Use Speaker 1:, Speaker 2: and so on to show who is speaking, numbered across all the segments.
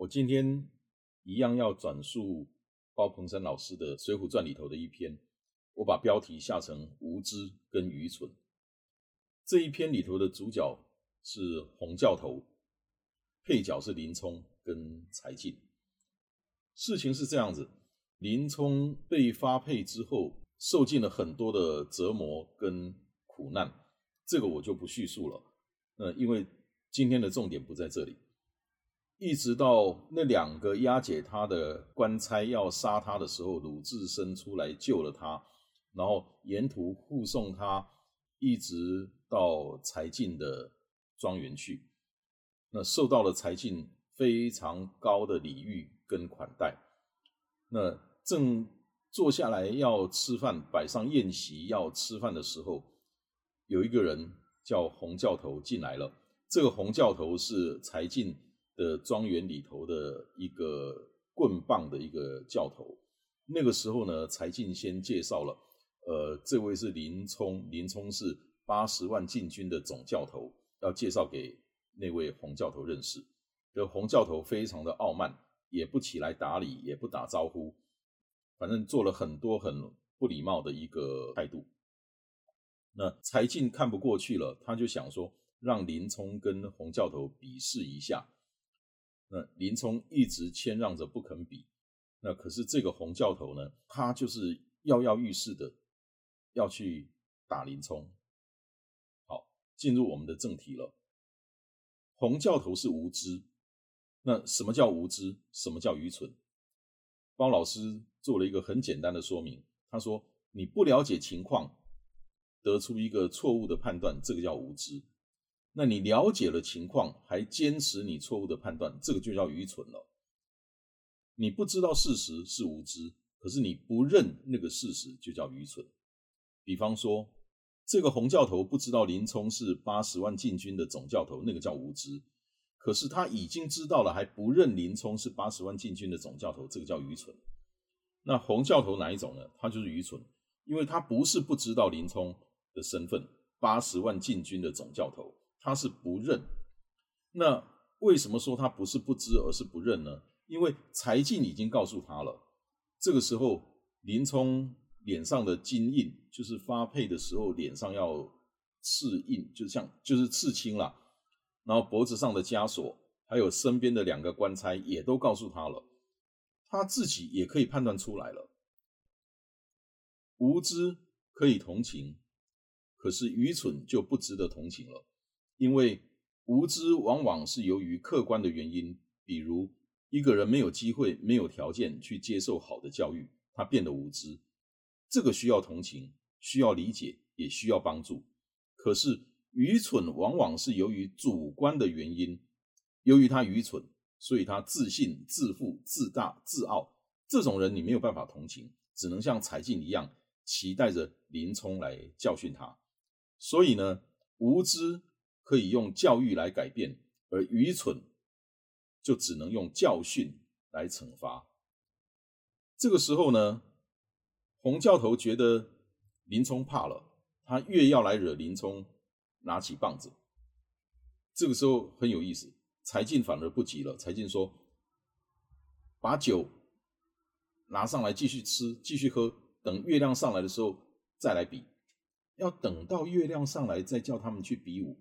Speaker 1: 我今天。一样要转述包鹏生老师的《水浒传》里头的一篇，我把标题下成“无知跟愚蠢”。这一篇里头的主角是洪教头，配角是林冲跟柴进。事情是这样子：林冲被发配之后，受尽了很多的折磨跟苦难，这个我就不叙述了。呃，因为今天的重点不在这里。一直到那两个押解他的官差要杀他的时候，鲁智深出来救了他，然后沿途护送他，一直到柴进的庄园去。那受到了柴进非常高的礼遇跟款待。那正坐下来要吃饭，摆上宴席要吃饭的时候，有一个人叫洪教头进来了。这个洪教头是柴进。的庄园里头的一个棍棒的一个教头，那个时候呢，柴进先介绍了，呃，这位是林冲，林冲是八十万禁军的总教头，要介绍给那位洪教头认识。这洪教头非常的傲慢，也不起来打理，也不打招呼，反正做了很多很不礼貌的一个态度。那柴进看不过去了，他就想说，让林冲跟洪教头比试一下。那林冲一直谦让着不肯比，那可是这个洪教头呢，他就是跃跃欲试的要去打林冲。好，进入我们的正题了。洪教头是无知，那什么叫无知？什么叫愚蠢？包老师做了一个很简单的说明，他说：你不了解情况，得出一个错误的判断，这个叫无知。那你了解了情况，还坚持你错误的判断，这个就叫愚蠢了。你不知道事实是无知，可是你不认那个事实就叫愚蠢。比方说，这个洪教头不知道林冲是八十万禁军的总教头，那个叫无知。可是他已经知道了，还不认林冲是八十万禁军的总教头，这个叫愚蠢。那洪教头哪一种呢？他就是愚蠢，因为他不是不知道林冲的身份，八十万禁军的总教头。他是不认，那为什么说他不是不知而是不认呢？因为柴进已经告诉他了。这个时候，林冲脸上的金印，就是发配的时候脸上要刺印，就像就是刺青了。然后脖子上的枷锁，还有身边的两个官差也都告诉他了，他自己也可以判断出来了。无知可以同情，可是愚蠢就不值得同情了。因为无知往往是由于客观的原因，比如一个人没有机会、没有条件去接受好的教育，他变得无知，这个需要同情、需要理解，也需要帮助。可是愚蠢往往是由于主观的原因，由于他愚蠢，所以他自信、自负、自大、自傲，这种人你没有办法同情，只能像柴进一样，期待着林冲来教训他。所以呢，无知。可以用教育来改变，而愚蠢就只能用教训来惩罚。这个时候呢，洪教头觉得林冲怕了，他越要来惹林冲，拿起棒子。这个时候很有意思，柴进反而不急了。柴进说：“把酒拿上来，继续吃，继续喝，等月亮上来的时候再来比。要等到月亮上来，再叫他们去比武。”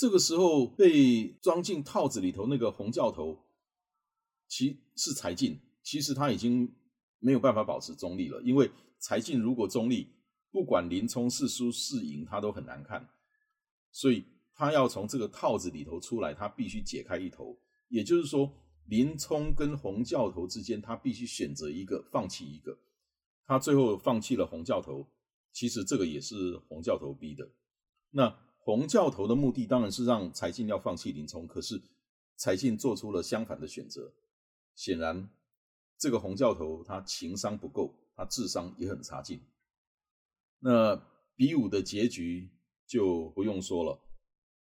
Speaker 1: 这个时候被装进套子里头那个红教头，其是柴进，其实他已经没有办法保持中立了，因为柴进如果中立，不管林冲是输是赢，他都很难看，所以他要从这个套子里头出来，他必须解开一头，也就是说，林冲跟洪教头之间，他必须选择一个，放弃一个，他最后放弃了洪教头，其实这个也是洪教头逼的。那洪教头的目的当然是让柴进要放弃林冲，可是柴进做出了相反的选择。显然，这个洪教头他情商不够，他智商也很差劲。那比武的结局就不用说了，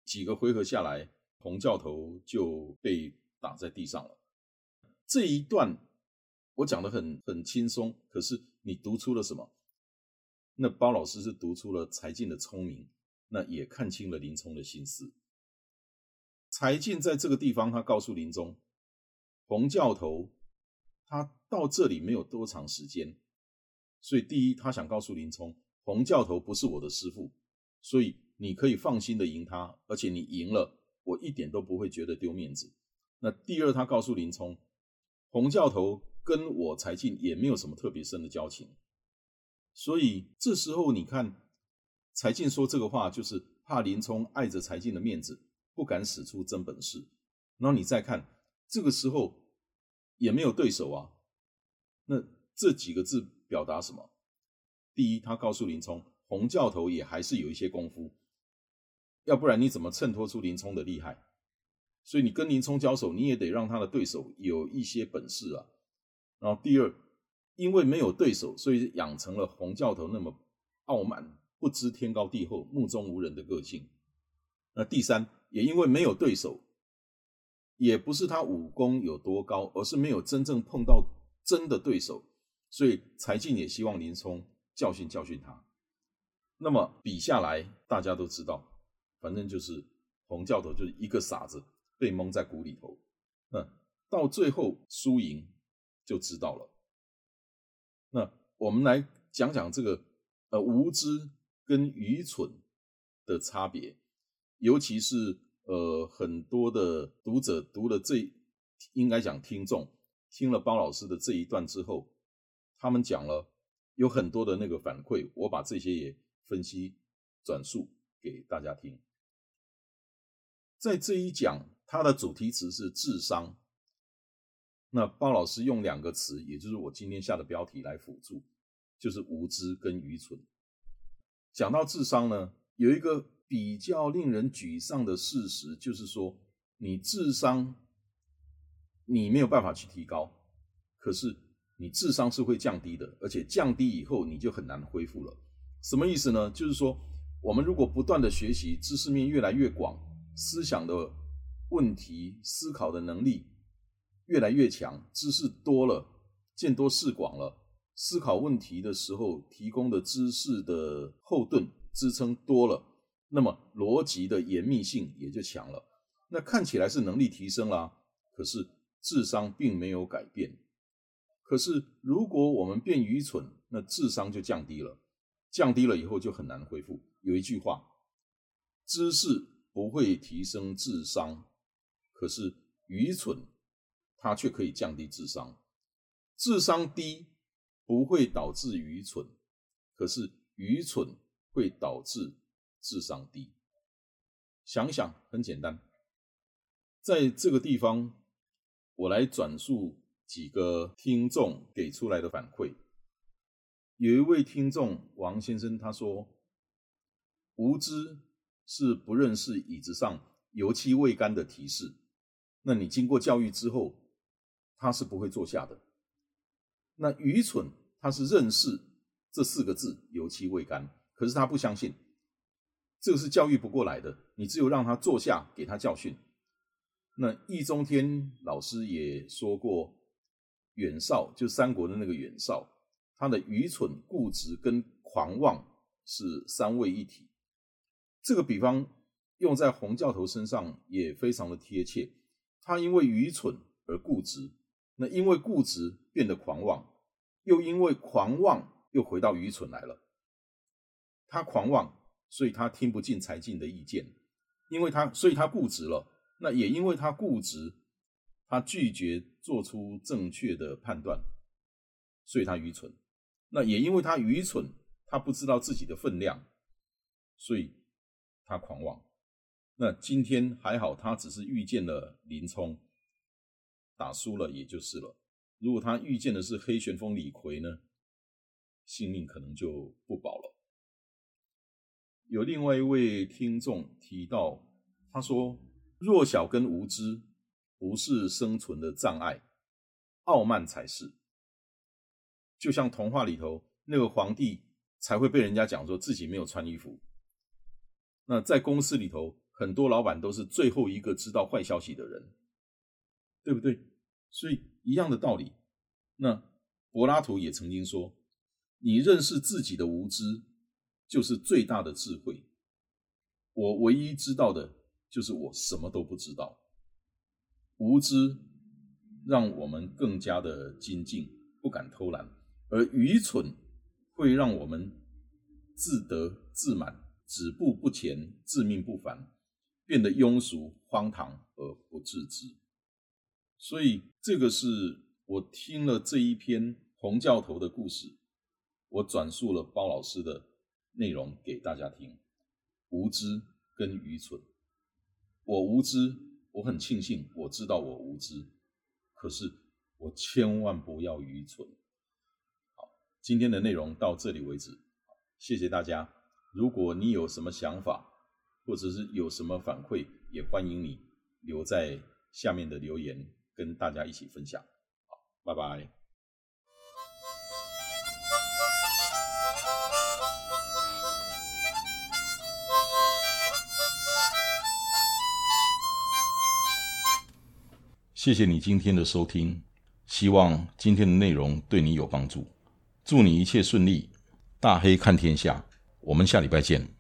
Speaker 1: 几个回合下来，洪教头就被打在地上了。这一段我讲的很很轻松，可是你读出了什么？那包老师是读出了柴进的聪明，那也看清了林冲的心思。柴进在这个地方，他告诉林冲，洪教头他到这里没有多长时间，所以第一，他想告诉林冲。洪教头不是我的师傅，所以你可以放心的赢他，而且你赢了，我一点都不会觉得丢面子。那第二，他告诉林冲，洪教头跟我柴进也没有什么特别深的交情，所以这时候你看，柴进说这个话就是怕林冲碍着柴进的面子，不敢使出真本事。然后你再看，这个时候也没有对手啊，那这几个字表达什么？第一，他告诉林冲，洪教头也还是有一些功夫，要不然你怎么衬托出林冲的厉害？所以你跟林冲交手，你也得让他的对手有一些本事啊。然后第二，因为没有对手，所以养成了洪教头那么傲慢、不知天高地厚、目中无人的个性。那第三，也因为没有对手，也不是他武功有多高，而是没有真正碰到真的对手，所以柴进也希望林冲。教训教训他，那么比下来，大家都知道，反正就是洪教头就是一个傻子，被蒙在鼓里头。那到最后输赢就知道了。那我们来讲讲这个呃无知跟愚蠢的差别，尤其是呃很多的读者读了这应该讲听众听了包老师的这一段之后，他们讲了。有很多的那个反馈，我把这些也分析转述给大家听。在这一讲，它的主题词是智商。那包老师用两个词，也就是我今天下的标题来辅助，就是无知跟愚蠢。讲到智商呢，有一个比较令人沮丧的事实，就是说你智商你没有办法去提高，可是。你智商是会降低的，而且降低以后你就很难恢复了。什么意思呢？就是说，我们如果不断的学习，知识面越来越广，思想的问题思考的能力越来越强，知识多了，见多识广了，思考问题的时候提供的知识的后盾支撑多了，那么逻辑的严密性也就强了。那看起来是能力提升了，可是智商并没有改变。可是，如果我们变愚蠢，那智商就降低了，降低了以后就很难恢复。有一句话，知识不会提升智商，可是愚蠢它却可以降低智商。智商低不会导致愚蠢，可是愚蠢会导致智商低。想想很简单，在这个地方，我来转述。几个听众给出来的反馈，有一位听众王先生他说：“无知是不认识椅子上油漆未干的提示。那你经过教育之后，他是不会坐下的。那愚蠢他是认识这四个字油漆未干，可是他不相信，这个是教育不过来的。你只有让他坐下，给他教训。那易中天老师也说过。”袁绍就三国的那个袁绍，他的愚蠢、固执跟狂妄是三位一体。这个比方用在洪教头身上也非常的贴切。他因为愚蠢而固执，那因为固执变得狂妄，又因为狂妄又回到愚蠢来了。他狂妄，所以他听不进柴进的意见，因为他所以他固执了。那也因为他固执。他拒绝做出正确的判断，所以他愚蠢。那也因为他愚蠢，他不知道自己的分量，所以他狂妄。那今天还好，他只是遇见了林冲，打输了也就是了。如果他遇见的是黑旋风李逵呢？性命可能就不保了。有另外一位听众提到，他说：“弱小跟无知不是生存的障碍，傲慢才是。就像童话里头那个皇帝才会被人家讲说自己没有穿衣服。那在公司里头，很多老板都是最后一个知道坏消息的人，对不对？所以一样的道理。那柏拉图也曾经说：‘你认识自己的无知。’”就是最大的智慧。我唯一知道的就是我什么都不知道。无知让我们更加的精进，不敢偷懒；而愚蠢会让我们自得自满，止步不前，自命不凡，变得庸俗荒唐而不自知。所以，这个是我听了这一篇洪教头的故事，我转述了包老师的。内容给大家听，无知跟愚蠢。我无知，我很庆幸我知道我无知，可是我千万不要愚蠢。好，今天的内容到这里为止，谢谢大家。如果你有什么想法，或者是有什么反馈，也欢迎你留在下面的留言，跟大家一起分享。好，拜拜。谢谢你今天的收听，希望今天的内容对你有帮助。祝你一切顺利，大黑看天下，我们下礼拜见。